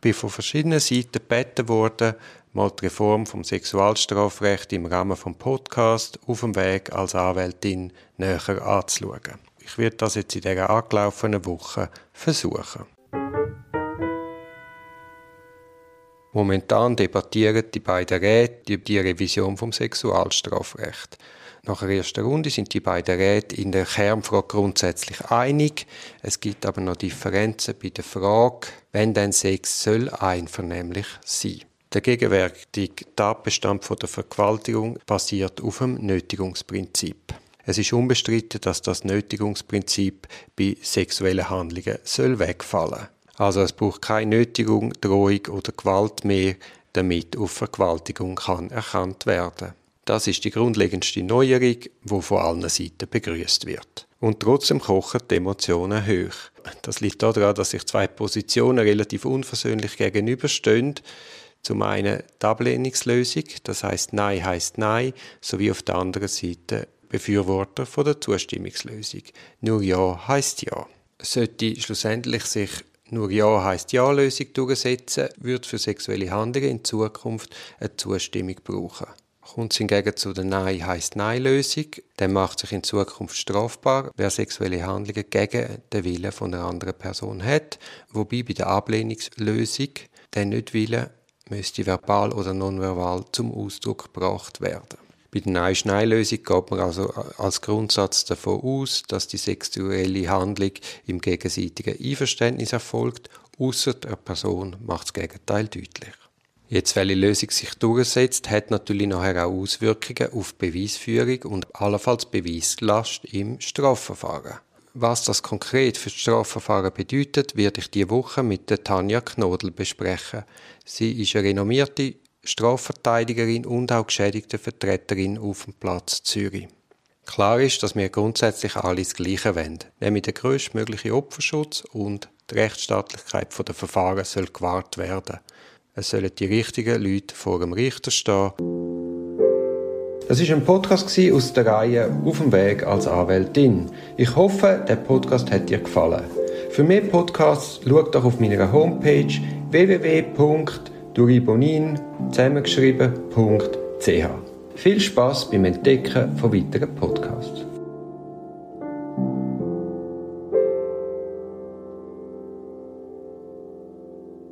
bin von verschiedenen Seiten gebeten worden, mal die Reform vom Sexualstrafrecht im Rahmen vom Podcast auf dem Weg als Anwältin näher anzuschauen. Ich werde das jetzt in dieser angelaufenen Woche versuchen. Momentan debattieren die beiden Räte über die Revision vom Sexualstrafrecht. Nach der ersten Runde sind die beiden Räte in der Kernfrage grundsätzlich einig. Es gibt aber noch Differenzen bei der Frage, wenn denn Sex soll einvernehmlich sein. Der gegenwärtige Tatbestand der Vergewaltigung basiert auf dem Nötigungsprinzip. Es ist unbestritten, dass das Nötigungsprinzip bei sexuellen Handlungen soll wegfallen. Also es braucht keine Nötigung, Drohung oder Gewalt mehr, damit auf Vergewaltigung kann erkannt werden. Das ist die grundlegendste Neuerung, die von allen Seiten begrüßt wird. Und trotzdem kochen die Emotionen hoch. Das liegt daran, dass sich zwei Positionen relativ unversöhnlich gegenüberstehen. Zum einen die Ablehnungslösung, das heißt Nein heißt Nein, sowie auf der anderen Seite Befürworter von der Zustimmungslösung. Nur Ja heißt Ja. Sollte schlussendlich sich nur Ja heißt Ja-Lösung durchsetzen, wird für sexuelle Handlungen in Zukunft eine Zustimmung brauchen. Kommt es hingegen zu der Nein heißt Nein-Lösung, dann macht sich in Zukunft strafbar, wer sexuelle Handlungen gegen den Willen von einer anderen Person hat, wobei bei der Ablehnungslösung der Nicht-Wille müsste verbal oder nonverbal zum Ausdruck gebracht werden. Bei der Nein-Nein-Lösung geht man also als Grundsatz davon aus, dass die sexuelle Handlung im gegenseitigen Einverständnis erfolgt, außer der Person macht das Gegenteil deutlich. Jetzt, welche Lösung sich durchsetzt, hat natürlich nachher auch Auswirkungen auf Beweisführung und allenfalls Beweislast im Strafverfahren. Was das konkret für das Strafverfahren bedeutet, werde ich diese Woche mit der Tanja Knodel besprechen. Sie ist eine renommierte Strafverteidigerin und auch geschädigte Vertreterin auf dem Platz Zürich. Klar ist, dass wir grundsätzlich alle das Gleiche wollen, nämlich der größtmögliche Opferschutz und die Rechtsstaatlichkeit der Verfahren soll gewahrt werden. Es sollen die richtigen Leute vor dem Richter stehen. Das ist ein Podcast aus der Reihe Auf dem Weg als Anwältin. Ich hoffe, der Podcast hat dir gefallen. Für mehr Podcasts schau doch auf meiner Homepage www duribonin zusammengeschrieben.ch. Viel Spaß beim Entdecken von weiteren Podcasts.